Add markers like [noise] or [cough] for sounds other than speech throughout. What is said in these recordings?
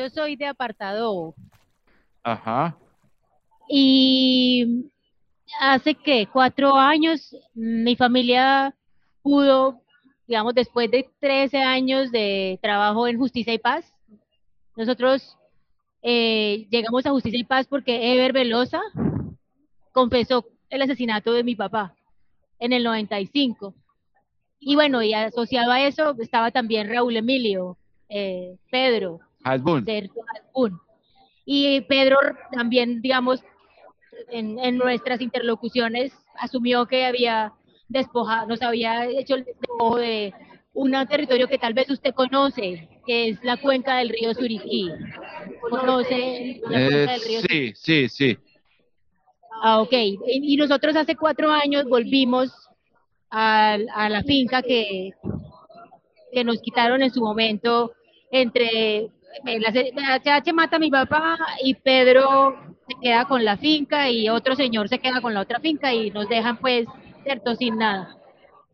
Yo soy de apartado Ajá. y hace que cuatro años mi familia pudo, digamos, después de 13 años de trabajo en Justicia y Paz, nosotros eh, llegamos a Justicia y Paz porque Ever Velosa confesó el asesinato de mi papá en el 95. Y bueno, y asociado a eso estaba también Raúl Emilio, eh, Pedro, Hasbun. Sergio Hasbun. Y Pedro también, digamos, en, en nuestras interlocuciones asumió que había despojado, nos había hecho el despojo de un territorio que tal vez usted conoce, que es la cuenca del río Suriquí. ¿Conoce la Eh, cuenca del río sí, sí, sí. Ah, ok. Y y nosotros hace cuatro años volvimos a, a la finca que, que nos quitaron en su momento entre eh, C- la mata a mi papá y Pedro se queda con la finca y otro señor se queda con la otra finca y nos dejan pues, cierto, sin nada.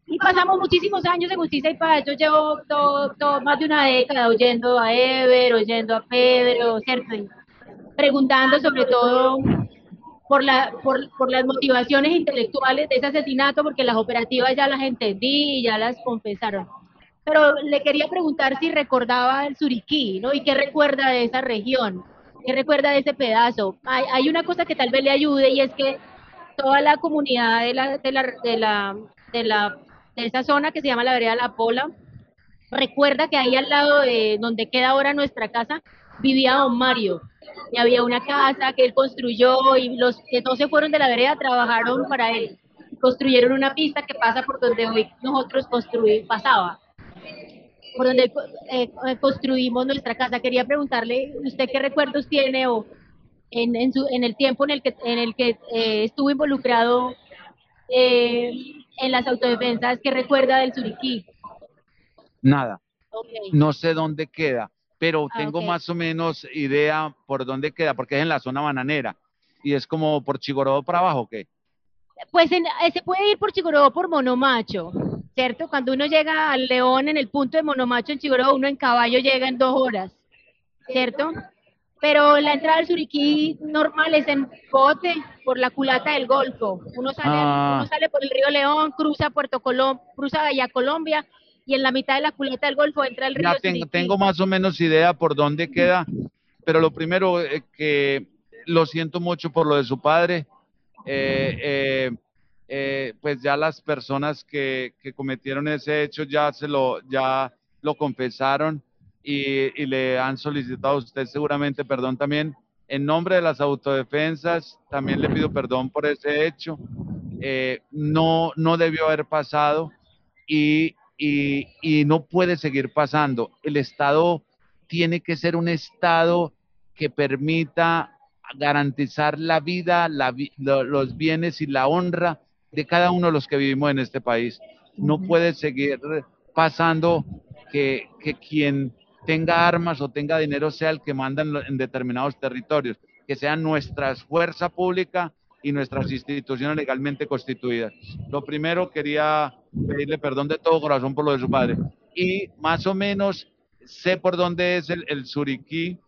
Y pasamos muchísimos años en Justicia y Paz. Yo llevo todo, más de una década oyendo a Ever, oyendo a Pedro, ¿cierto? Y preguntando sobre todo por, por las motivaciones intelectuales de ese asesinato, porque las operativas ya las entendí y ya las confesaron. Pero le quería preguntar si recordaba el Suriquí, ¿no? Y qué recuerda de esa región, qué recuerda de ese pedazo. Hay, una cosa que tal vez le ayude y es que toda la comunidad de la, de la, de la, de la, de esa zona que se llama la vereda La Pola, recuerda que ahí al lado de donde queda ahora nuestra casa, vivía don Mario. Y había una casa que él construyó y los que no se fueron de la vereda trabajaron para él. Construyeron una pista que pasa por donde hoy nosotros construimos, pasaba, por donde eh, eh, construimos nuestra casa. Quería preguntarle, ¿usted qué recuerdos tiene o en, en, su, en el tiempo en el que, en el que eh, estuvo involucrado eh, en las autodefensas, qué recuerda del Suriquí? Nada. No sé dónde queda, pero Ah, tengo más o menos idea por dónde queda, porque es en la zona bananera. Y es como por Chigoró para abajo, ¿o ¿qué? Pues en- se puede ir por Chigoró por Monomacho, ¿cierto? Cuando uno llega al León en el punto de Monomacho en Chigoró, uno en caballo llega en dos horas, ¿cierto? Pero la entrada al Suriquí normal es en bote por la culata del Golfo. Uno sale, Ah. uno sale por el río León, cruza Puerto Colom, cruza Colombia y en la mitad de la culata del Golfo entra el río Ya tengo, Suriquí. tengo más o menos idea por dónde queda, pero lo primero eh, que lo siento mucho por lo de su padre. Eh, eh, eh, pues ya las personas que, que cometieron ese hecho ya se lo, ya lo confesaron y, y le han solicitado a usted seguramente perdón también. En nombre de las autodefensas, también le pido perdón por ese hecho. Eh, no, no debió haber pasado y, y, y no puede seguir pasando. El Estado tiene que ser un Estado que permita garantizar la vida, la los bienes y la honra de cada uno de los que vivimos en este país. No puede seguir pasando que, que quien tenga armas o tenga dinero sea el que manda en, determinados territorios, que sea nuestra fuerza pública y nuestras instituciones legalmente constituidas. Lo primero, quería pedirle perdón de todo corazón por lo de su padre. Y más o menos sé por dónde es el, el Suriquí,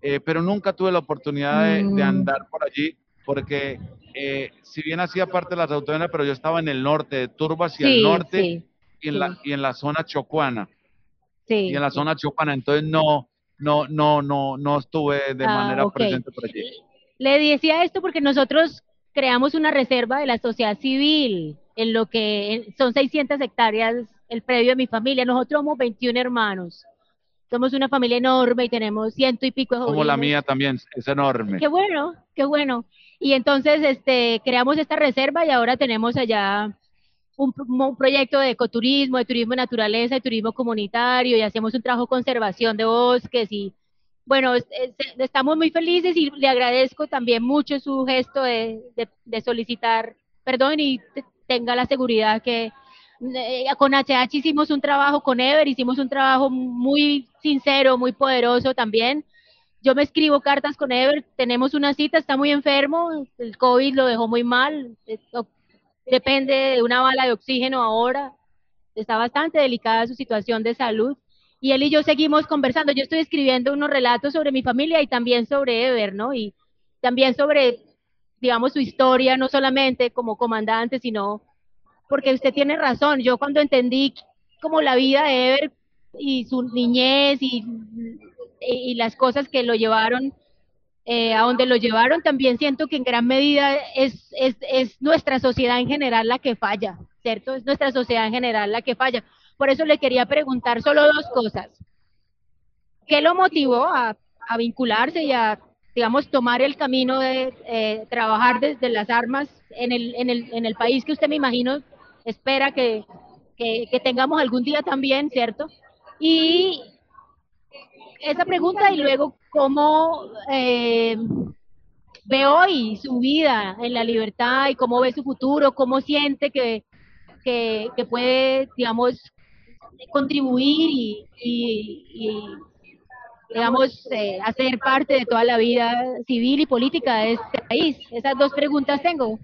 eh, pero nunca tuve la oportunidad de, de Mm. andar por allí, porque eh, si bien hacía parte de las autonomías, pero yo estaba en el norte, de Turbo hacia el norte sí, y, en sí. la, y en la zona chocuana. sí, Y en la zona chocuana, entonces no, no, no, no, no estuve de Ah, manera presente por allí. Le decía esto porque nosotros creamos una reserva de la sociedad civil en lo que son 600 hectáreas el predio de mi familia. Nosotros somos 21 hermanos. Somos una familia enorme y tenemos ciento y pico de Como la mía también, es enorme. Qué bueno, qué bueno. Y entonces este, creamos esta reserva y ahora tenemos allá un, un proyecto de ecoturismo, de turismo de naturaleza, de turismo comunitario y hacemos un trabajo de conservación de bosques y bueno, es- es- estamos muy felices y le agradezco también mucho su gesto de, de- de solicitar perdón y te- tenga la seguridad que eh, con HH hicimos un trabajo, con Ever hicimos un trabajo muy sincero, muy poderoso también. Yo me escribo cartas con Ever, tenemos una cita, está muy enfermo, el COVID lo dejó muy mal, depende de una bala de oxígeno ahora, está bastante delicada su situación de salud. Y él y yo seguimos conversando. Yo estoy escribiendo unos relatos sobre mi familia y también sobre Ever, ¿no? Y también sobre, digamos, su historia, no solamente como comandante, sino porque usted tiene razón. Yo cuando entendí como la vida de Ever y su niñez y, las cosas que lo llevaron eh, a donde lo llevaron, también siento que en gran medida es, es, es nuestra sociedad en general la que falla, ¿cierto? Es nuestra sociedad en general la que falla. Por eso le quería preguntar solo dos cosas. ¿Qué lo motivó a, a vincularse y a, digamos, tomar el camino de eh, trabajar desde las armas en el, en, el, en el país que usted me imagino espera que, que, tengamos algún día también, ¿cierto? Y esa pregunta y luego cómo eh, ve hoy su vida en la libertad y cómo ve su futuro, cómo siente que, que, que puede, digamos, contribuir y, y, y digamos, eh, hacer parte de toda la vida civil y política de este país. Esas dos preguntas tengo.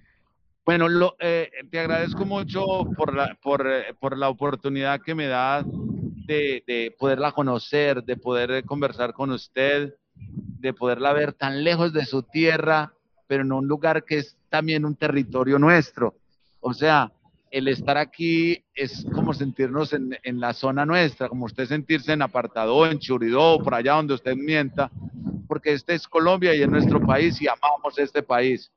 Bueno, lo, eh, te agradezco mucho por la, por, eh, oportunidad que me da de, de poderla conocer, de poder conversar con usted, de poderla ver tan lejos de su tierra, pero en un lugar que es también un territorio nuestro. O sea, el estar aquí es como sentirnos en, en la zona nuestra, como usted sentirse en Apartadó, en Churidó, por allá donde usted mienta, porque este es Colombia y es nuestro país y amamos este país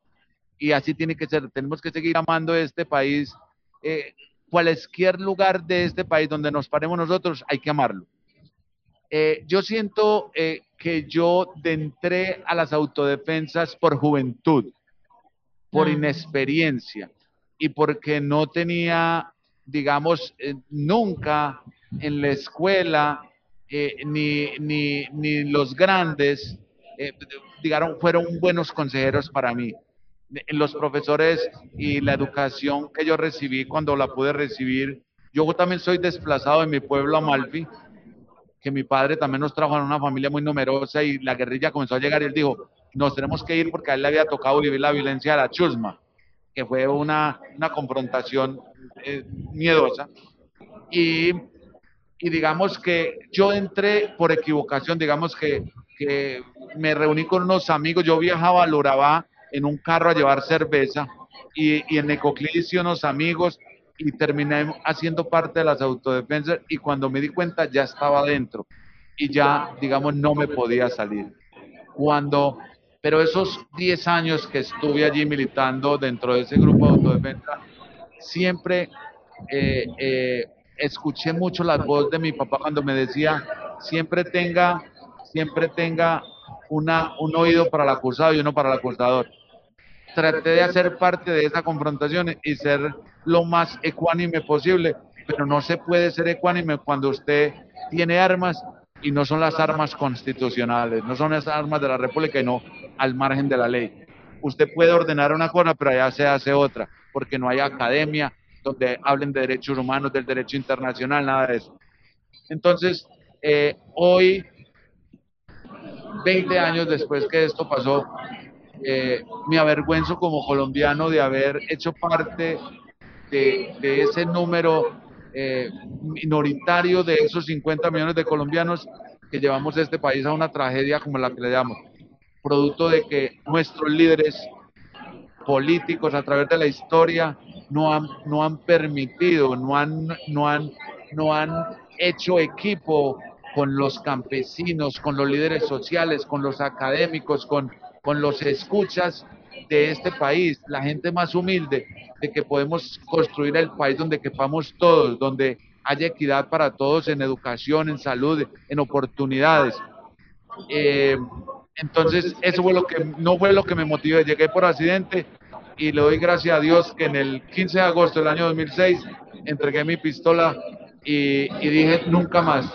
y así tiene que ser. Tenemos que seguir amando este país. Eh, cualquier lugar de este país donde nos paremos nosotros, hay que amarlo. Eh, yo siento eh, que yo entré a las autodefensas por juventud, por Ah. inexperiencia y porque no tenía, digamos, eh, nunca en la escuela eh, ni, ni, ni los grandes, eh, digamos, fueron buenos consejeros para mí los profesores y la educación que yo recibí cuando la pude recibir. Yo también soy desplazado de mi pueblo, Amalfi, que mi padre también nos trajo en una familia muy numerosa y la guerrilla comenzó a llegar y él dijo, nos tenemos que ir porque a él le había tocado vivir la violencia de la chusma, que fue una, una confrontación eh, miedosa. Y, y digamos que yo entré por equivocación, digamos que, que me reuní con unos amigos, yo viajaba al Urabá, en un carro a llevar cerveza y, y en Necoclí hice unos amigos y terminé haciendo parte de las autodefensas y cuando me di cuenta ya estaba dentro y ya, digamos, no me podía salir. Cuando, pero esos 10 años que estuve allí militando dentro de ese grupo de autodefensa, siempre eh, eh, escuché mucho la voz de mi papá cuando me decía, siempre tenga, siempre tenga una, un oído para el acusado y uno para el acusador traté de hacer parte de esa confrontación y ser lo más ecuánime posible, pero no se puede ser ecuánime cuando usted tiene armas y no son las armas constitucionales, no son las armas de la República y no al margen de la ley. Usted puede ordenar una cosa, pero allá se hace otra, porque no hay academia donde hablen de derechos humanos, del derecho internacional, nada de eso. Entonces, eh, hoy, 20 años después que esto pasó, eh, me avergüenzo como colombiano de haber hecho parte de, de ese número eh, minoritario de esos 50 millones de colombianos que llevamos este país a una tragedia como la que le damos, producto de que nuestros líderes políticos a través de la historia no han, no han permitido, no han, no, han, no han hecho equipo con los campesinos, con los líderes sociales, con los académicos, con, con los escuchas de este país, la gente más humilde, de que podemos construir el país donde quepamos todos, donde haya equidad para todos en educación, en salud, en oportunidades. Eh, entonces, eso fue lo que no fue lo que me motivó. Llegué por accidente y le doy gracias a Dios que en el 15 de agosto del año 2006 entregué mi pistola y, y dije nunca más.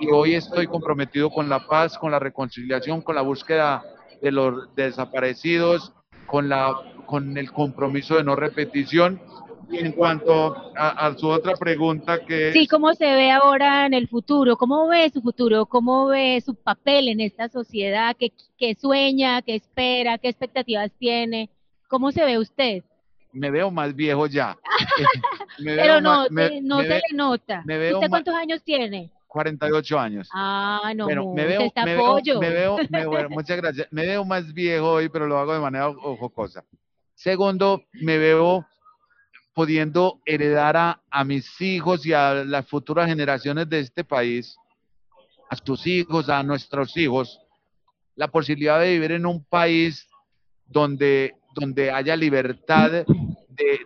Y hoy estoy comprometido con la paz, con la reconciliación, con la búsqueda de los desaparecidos, con, la, con el compromiso de no repetición en cuanto a, su otra pregunta que Sí, ¿cómo se ve ahora en el futuro? ¿Cómo ve su futuro? ¿Cómo ve su papel en esta sociedad? ¿Qué, qué sueña? ¿Qué espera? ¿Qué expectativas tiene? ¿Cómo se ve usted? Me veo más viejo ya. [laughs] [laughs] Pero no, no se le nota. ¿Usted cuántos años tiene? 48 años. Ah, no, bueno, me veo, me veo, me [laughs] veo, me veo, muchas gracias. Me veo más viejo hoy, pero lo hago de manera jocosa. Segundo, me veo pudiendo heredar a, a, mis hijos y a las futuras generaciones de este país, a sus hijos, a nuestros hijos, la posibilidad de vivir en un país donde, donde haya libertad de,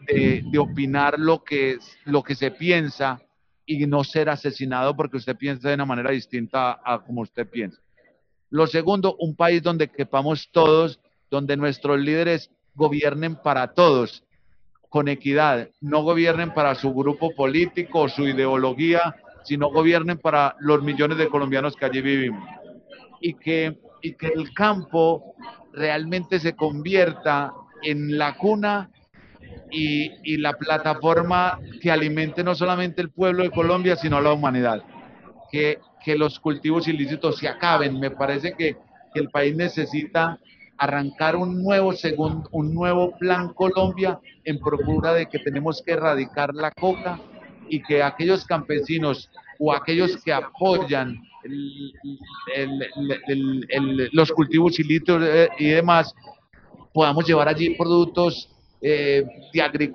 de, de opinar lo que, lo que se piensa y no ser asesinado porque usted piensa de una manera distinta a, como usted piensa. Lo segundo, un país donde quepamos todos, donde nuestros líderes gobiernen para todos con equidad, no gobiernen para su grupo político o su ideología, sino gobiernen para los millones de colombianos que allí vivimos. Y que, y que el campo realmente se convierta en la cuna y, y, la plataforma que alimente no solamente el pueblo de Colombia, sino la humanidad. Que, que los cultivos ilícitos se acaben. Me parece que, que el país necesita arrancar un nuevo segundo, un nuevo plan Colombia en procura de que tenemos que erradicar la coca y que aquellos campesinos o aquellos que apoyan el, el, el, los cultivos ilícitos eh, y demás, podamos llevar allí productos eh,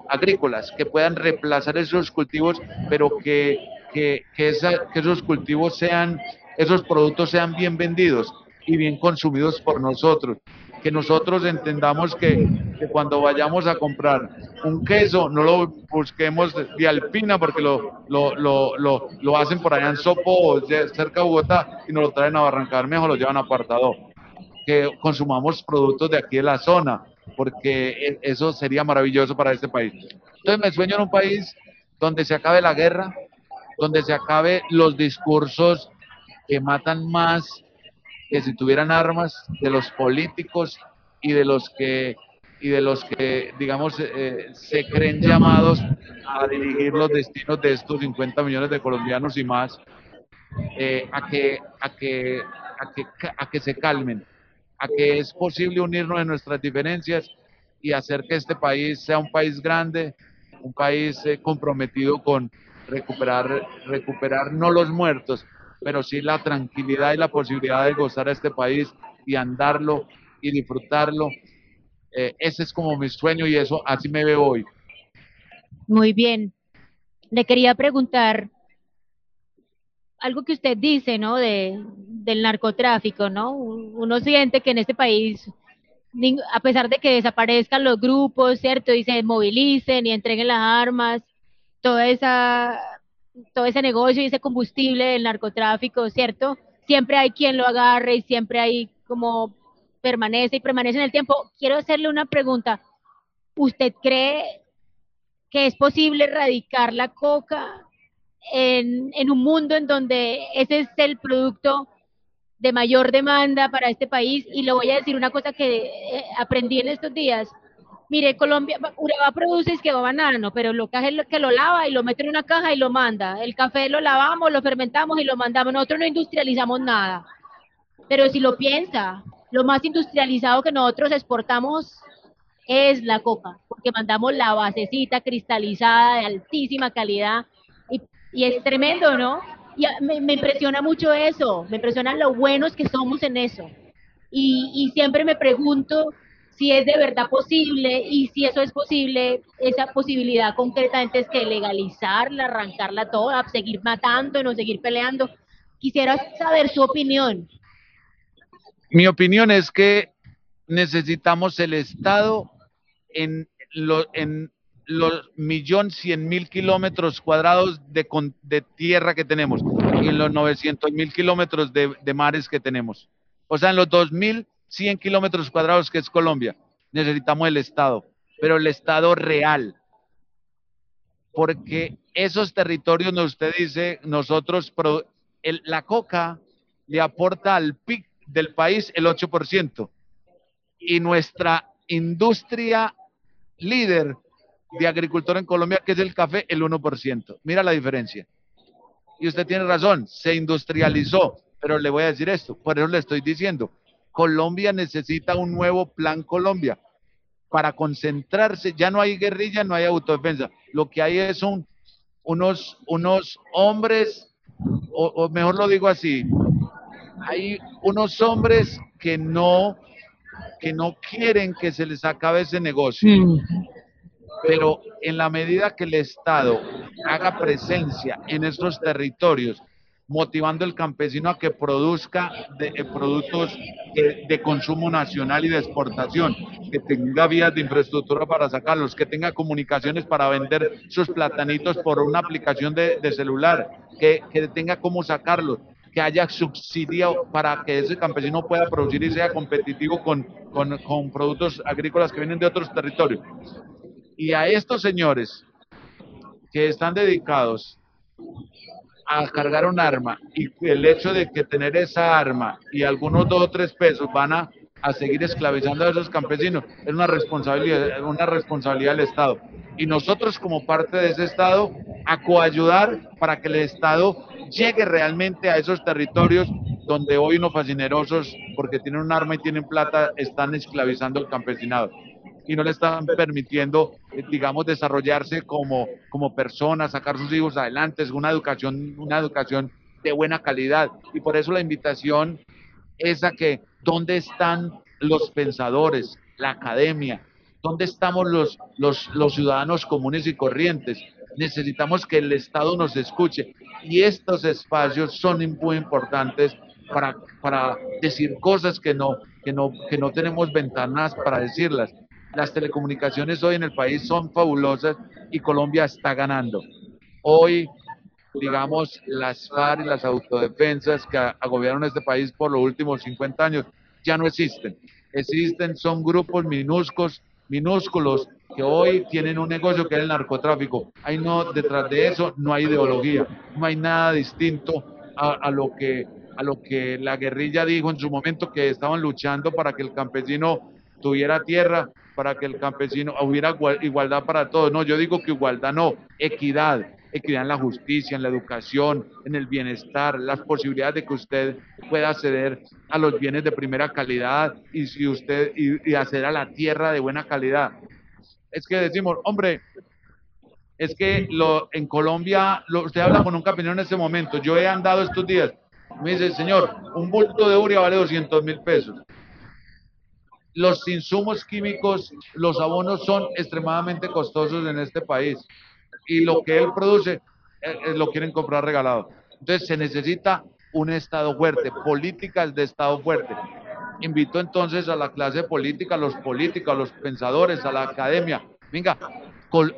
agrícolas que puedan reemplazar esos cultivos, pero que, que, esos cultivos sean, esos productos sean bien vendidos y bien consumidos por nosotros que nosotros entendamos que, que, cuando vayamos a comprar un queso no lo busquemos de Alpina porque lo, lo, lo, lo, lo hacen por allá en Sopo cerca de Bogotá y nos lo traen a Barranca mejor lo llevan apartado. Que consumamos productos de aquí de la zona porque e, eso sería maravilloso para este país. Entonces me sueño en un país donde se acabe la guerra, donde se acabe los discursos que matan más que si tuvieran armas de los políticos y de los que y de los que digamos eh, se creen llamados a dirigir los destinos de estos 50 millones de colombianos y más eh, a que a que a que a que se calmen a que es posible unirnos en nuestras diferencias y hacer que este país sea un país grande un país eh, comprometido con recuperar recuperar no los muertos pero sí la tranquilidad y la posibilidad de gozar a este país y andarlo y disfrutarlo. Eh, ese es como mi sueño y eso así me veo hoy. Muy bien. Le quería preguntar algo que usted dice, ¿no? De, del narcotráfico, ¿no? Uno siente que en este país, a pesar de que desaparezcan los grupos, ¿cierto? Y se movilicen y entreguen las armas, toda esa todo ese negocio y ese combustible del narcotráfico, ¿cierto? Siempre hay quien lo agarre y siempre hay como permanece y permanece en el tiempo. Quiero hacerle una pregunta. ¿Usted cree que es posible erradicar la coca en, un mundo en donde ese es el producto de mayor demanda para este país? Y le voy a decir una cosa que eh, aprendí en estos días Mire, Colombia, Ureba produce es que va banano, pero lo que hace es que lo lava y lo mete en una caja y lo manda. El café lo lavamos, lo fermentamos y lo mandamos. Nosotros no industrializamos nada. Pero si lo piensa, lo más industrializado que nosotros exportamos es la coca, porque mandamos la basecita cristalizada de altísima calidad y, es tremendo, ¿no? Y me, me, impresiona mucho eso, me impresiona lo buenos que somos en eso. Y, y siempre me pregunto si es de verdad posible y si eso es posible, esa posibilidad concretamente es que legalizarla, arrancarla toda, seguir matando, no seguir peleando. Quisiera saber su opinión. Mi opinión es que necesitamos el Estado en, lo, en los millón cien mil kilómetros cuadrados de, de, tierra que tenemos y los 900 mil kilómetros de, de, mares que tenemos. O sea, en los 2100 kilómetros cuadrados que es Colombia, necesitamos el Estado, pero el Estado real. Porque esos territorios, usted dice, nosotros, el, la coca le aporta al PIB del país el 8% y nuestra industria líder de agricultor en Colombia, que es el café, el 1%. Mira la diferencia. Y usted tiene razón, se industrializó, pero le voy a decir esto, por eso le estoy diciendo, Colombia necesita un nuevo plan Colombia para concentrarse, ya no hay guerrilla, no hay autodefensa, lo que hay es un, unos, unos hombres, o, mejor lo digo así, hay unos hombres que no que no quieren que se les acabe ese negocio. Mm. Pero en la medida que el Estado haga presencia en estos territorios, motivando al campesino a que produzca de, eh, productos de, consumo nacional y de exportación, que tenga vías de infraestructura para sacarlos, que tenga comunicaciones para vender sus platanitos por una aplicación de, celular, que, que tenga cómo sacarlos, que haya subsidio para que ese campesino pueda producir y sea competitivo con, con, con productos agrícolas que vienen de otros territorios. Y a estos señores que están dedicados a cargar un arma y el hecho de que tener esa arma y algunos dos o tres pesos van a, a seguir esclavizando a esos campesinos es una responsabilidad, una responsabilidad del Estado. Y nosotros como parte de ese Estado a coayudar para que el Estado llegue realmente a esos territorios donde hoy unos fascinerosos, porque tienen un arma y tienen plata, están esclavizando al campesinado y no le están permitiendo, eh, digamos, desarrollarse como, como persona, sacar sus hijos adelante, es una educación, una educación de buena calidad. Y por eso la invitación es a que, ¿dónde están los pensadores, la academia? ¿Dónde estamos los, los, los ciudadanos comunes y corrientes? necesitamos que el Estado nos escuche y estos espacios son muy importantes para, para decir cosas que no, que, no, que no tenemos ventanas para decirlas. Las telecomunicaciones hoy en el país son fabulosas y Colombia está ganando. Hoy, digamos, las FARC y las autodefensas que agobiernaron este país por los últimos 50 años ya no existen. Existen, son grupos minúsculos, minúsculos que hoy tienen un negocio que es el narcotráfico. Hay no, detrás de eso no hay ideología, no hay nada distinto a, lo que, a lo que la guerrilla dijo en su momento que estaban luchando para que el campesino tuviera tierra, para que el campesino hubiera igualdad para todos. No, yo digo que igualdad no, equidad, equidad en la justicia, en la educación, en el bienestar, las posibilidades de que usted pueda acceder a los bienes de primera calidad y si usted y acceder a la tierra de buena calidad es que decimos, hombre, es que lo, en Colombia, lo, usted habla con un campeón en ese momento, yo he andado estos días, me dice, señor, un bulto de uria vale 200 mil pesos. Los insumos químicos, los abonos son extremadamente costosos en este país y lo que él produce eh, eh, lo quieren comprar regalado. Entonces se necesita un Estado fuerte, políticas de Estado fuerte. Invito entonces a la clase política, a los políticos, a los pensadores, a la academia. Venga,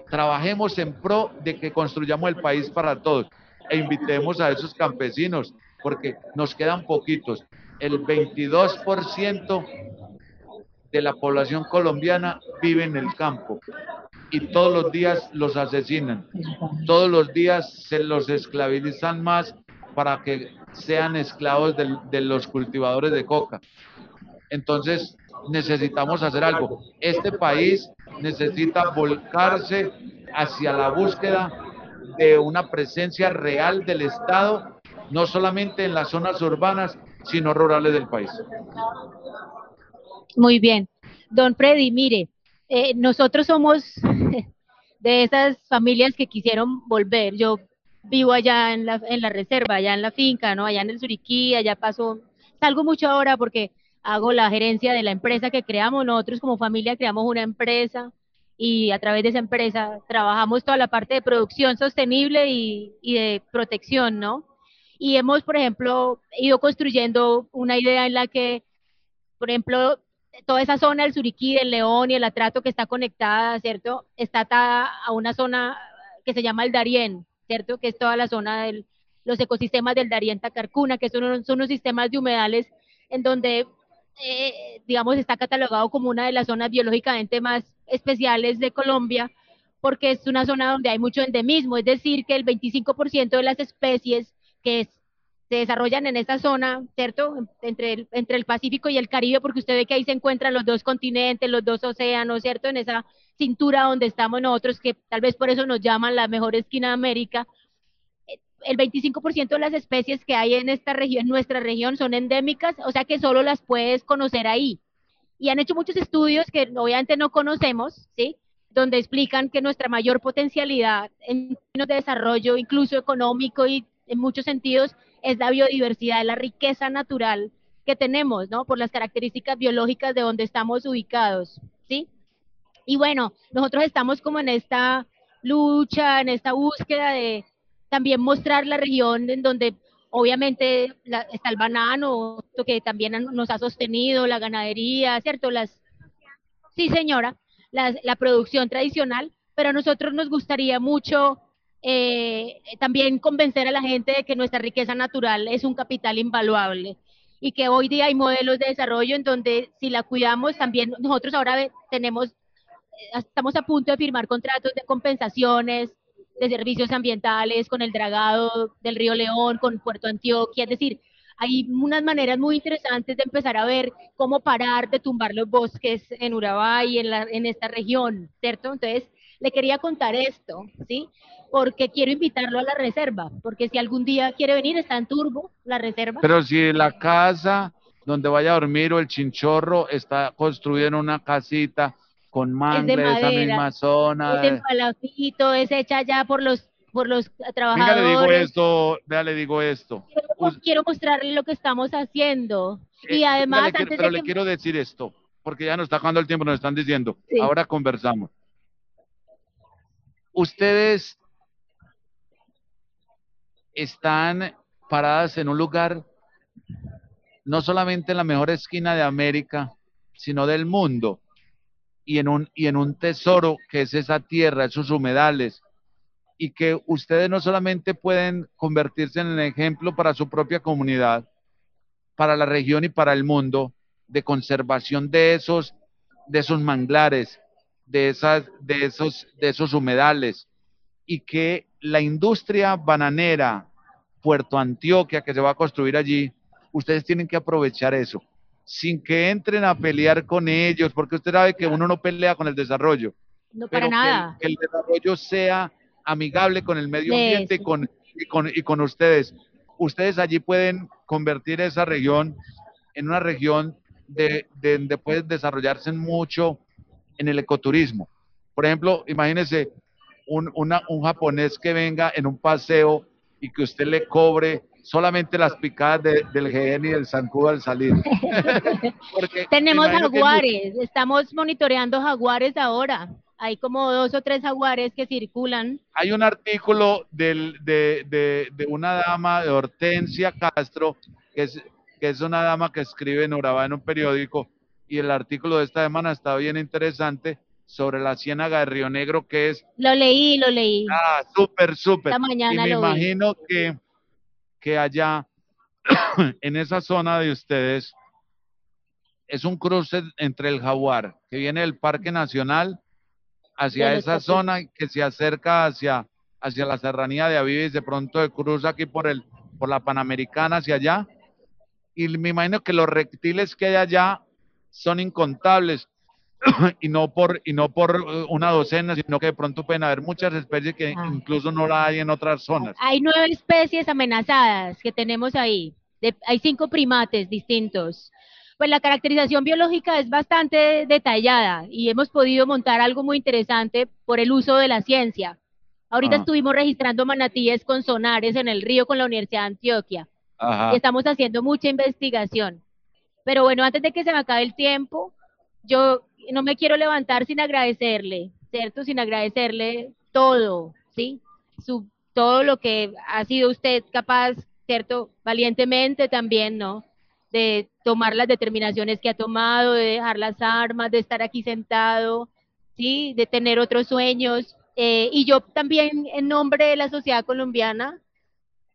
trabajemos en pro de que construyamos el país para todos e invitemos a esos campesinos, porque nos quedan poquitos. El 22% de la población colombiana vive en el campo y todos los días los asesinan. Todos los días se los esclavizan más para que sean esclavos de los cultivadores de coca. Entonces, necesitamos hacer algo. Este país necesita volcarse hacia la búsqueda de una presencia real del Estado, no solamente en las zonas urbanas, sino rurales del país. Muy bien. Don Freddy, mire, eh, nosotros somos [laughs] de esas familias que quisieron volver. Yo vivo allá en la, reserva, allá en la finca, ¿no? Allá en el Suriquí, allá paso, salgo mucho ahora porque hago la gerencia de la empresa que creamos. Nosotros como familia creamos una empresa y a través de esa empresa trabajamos toda la parte de producción sostenible y, de protección, ¿no? Y hemos, por ejemplo, ido construyendo una idea en la que, por ejemplo, toda esa zona del Suriquí, del León y el Atrato que está conectada, ¿cierto? Está atada a una zona que se llama el Darién, ¿cierto? Que es toda la zona de los ecosistemas del Darién Tacarcuna, que son, son unos sistemas de humedales en donde, eh, digamos, está catalogado como una de las zonas biológicamente más especiales de Colombia, porque es una zona donde hay mucho endemismo, es decir, que el 25% de las especies que se desarrollan en esta zona, ¿cierto? Entre el, entre el Pacífico y el Caribe, porque usted ve que ahí se encuentran los dos continentes, los dos océanos, ¿cierto? En esa cintura donde estamos nosotros, que tal vez por eso nos llaman la mejor esquina de América. El 25% de las especies que hay en esta región, en nuestra región, son endémicas, o sea que solo las puedes conocer ahí. Y han hecho muchos estudios que obviamente no conocemos, ¿sí? donde explican que nuestra mayor potencialidad en términos de desarrollo, incluso económico y en muchos sentidos, es la biodiversidad, la riqueza natural que tenemos, ¿no? Por las características biológicas de donde estamos ubicados, ¿sí? Y bueno, nosotros estamos como en esta lucha, en esta búsqueda de también mostrar la región en donde obviamente está el banano, que también nos ha sostenido, la ganadería, ¿cierto? Las, sí, señora, la, la producción tradicional, pero a nosotros nos gustaría mucho eh, también convencer a la gente de que nuestra riqueza natural es un capital invaluable y que hoy día hay modelos de desarrollo en donde si la cuidamos también nosotros ahora tenemos eh, estamos a punto de firmar contratos de compensaciones de servicios ambientales con el dragado del río León, con Puerto Antioquia, es decir, hay unas maneras muy interesantes de empezar a ver cómo parar de tumbar los bosques en Urabá y en, la, en esta región, ¿cierto? Entonces, le quería contar esto, ¿sí? Porque quiero invitarlo a la reserva, porque si algún día quiere venir, está en Turbo, la reserva. Pero si la casa donde vaya a dormir o el chinchorro está construida en una casita con mangle, de esa misma zona. Es de palafito, es hecha ya por los por los trabajadores. Venga, le digo esto, vea, le digo esto. Quiero, mostrarle lo que estamos haciendo. y eh, además, le pero le quiero decir esto, porque ya nos está acabando el tiempo, nos están diciendo. Ahora conversamos ustedes están paradas en un lugar no solamente en la mejor esquina de América, sino del mundo, y en un, y en un tesoro que es esa tierra, esos humedales, y que ustedes no solamente pueden convertirse en el ejemplo para su propia comunidad, para la región y para el mundo, de conservación de esos, de esos manglares, de, esas, de, esos, de esos humedales y que la industria bananera Puerto Antioquia que se va a construir allí, ustedes tienen que aprovechar eso, sin que entren a pelear con ellos, porque usted sabe que uno no pelea con el desarrollo. No para nada. Que el, desarrollo sea amigable con el medio ambiente y con, y, con, y con ustedes. Ustedes allí pueden convertir esa región en una región de, de, donde puede desarrollarse mucho en el ecoturismo. Por ejemplo, imagínese un, un japonés que venga en un paseo y que usted le cobre solamente las picadas del GN y del zancudo al salir. [laughs] Tenemos jaguares, estamos monitoreando jaguares ahora. Hay como dos o tres jaguares que circulan. Hay un artículo del, de, de, de, una dama de Hortensia Castro, que es, que es una dama que escribe en Urabá en un periódico, y el artículo de esta semana está bien interesante sobre la ciénaga de Río Negro, que es... Lo leí, lo leí. Ah, súper, súper. mañana y me imagino que, que allá, [coughs] en esa zona de ustedes, es un cruce entre el jaguar, que viene del Parque Nacional, hacia esa zona, que se acerca hacia, hacia la serranía de Aviva y de pronto cruza aquí por, el, por la Panamericana hacia allá. Y me imagino que los reptiles que hay allá son incontables [coughs] y no por y no por eh, una docena, sino que de pronto pueden haber muchas especies que ah. incluso no la hay en otras zonas. Hay nueve especies amenazadas que tenemos ahí. hay cinco primates distintos. Pues la caracterización biológica es bastante detallada y hemos podido montar algo muy interesante por el uso de la ciencia. Ahorita ah. estuvimos registrando manatíes con sonares en el río con la Universidad de Antioquia. Y estamos haciendo mucha investigación. Pero bueno, antes de que se me acabe el tiempo, yo no me quiero levantar sin agradecerle, ¿cierto? Sin agradecerle todo, ¿sí? Su, todo lo que ha sido usted capaz, ¿cierto? Valientemente también, ¿no? de tomar las determinaciones que ha tomado, de dejar las armas, de estar aquí sentado, ¿sí? de tener otros sueños. Eh, y yo también, en nombre de la sociedad colombiana,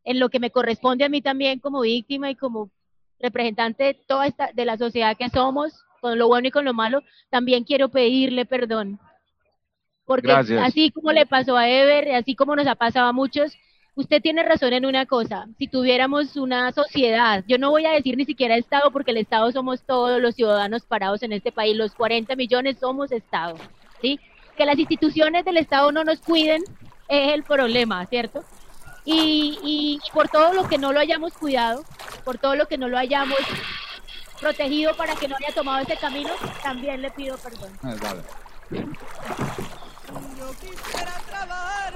en lo que me corresponde a mí también como víctima y como representante de toda esta, de la sociedad que somos, con lo bueno y con lo malo, también quiero pedirle perdón. Porque Gracias. así como le pasó a Ever, así como nos ha pasado a muchos, usted tiene razón en una cosa, si tuviéramos una sociedad, yo no voy a decir ni siquiera Estado, porque el Estado somos todos los ciudadanos parados en este país, los 40 millones somos Estado, ¿sí? Que las instituciones del Estado no nos cuiden es el problema, ¿cierto? Y, y, y por todo lo que no lo hayamos cuidado, por todo lo que no lo hayamos protegido para que no haya tomado ese camino, también le pido perdón. Ah, vale. Yo quisiera trabajar,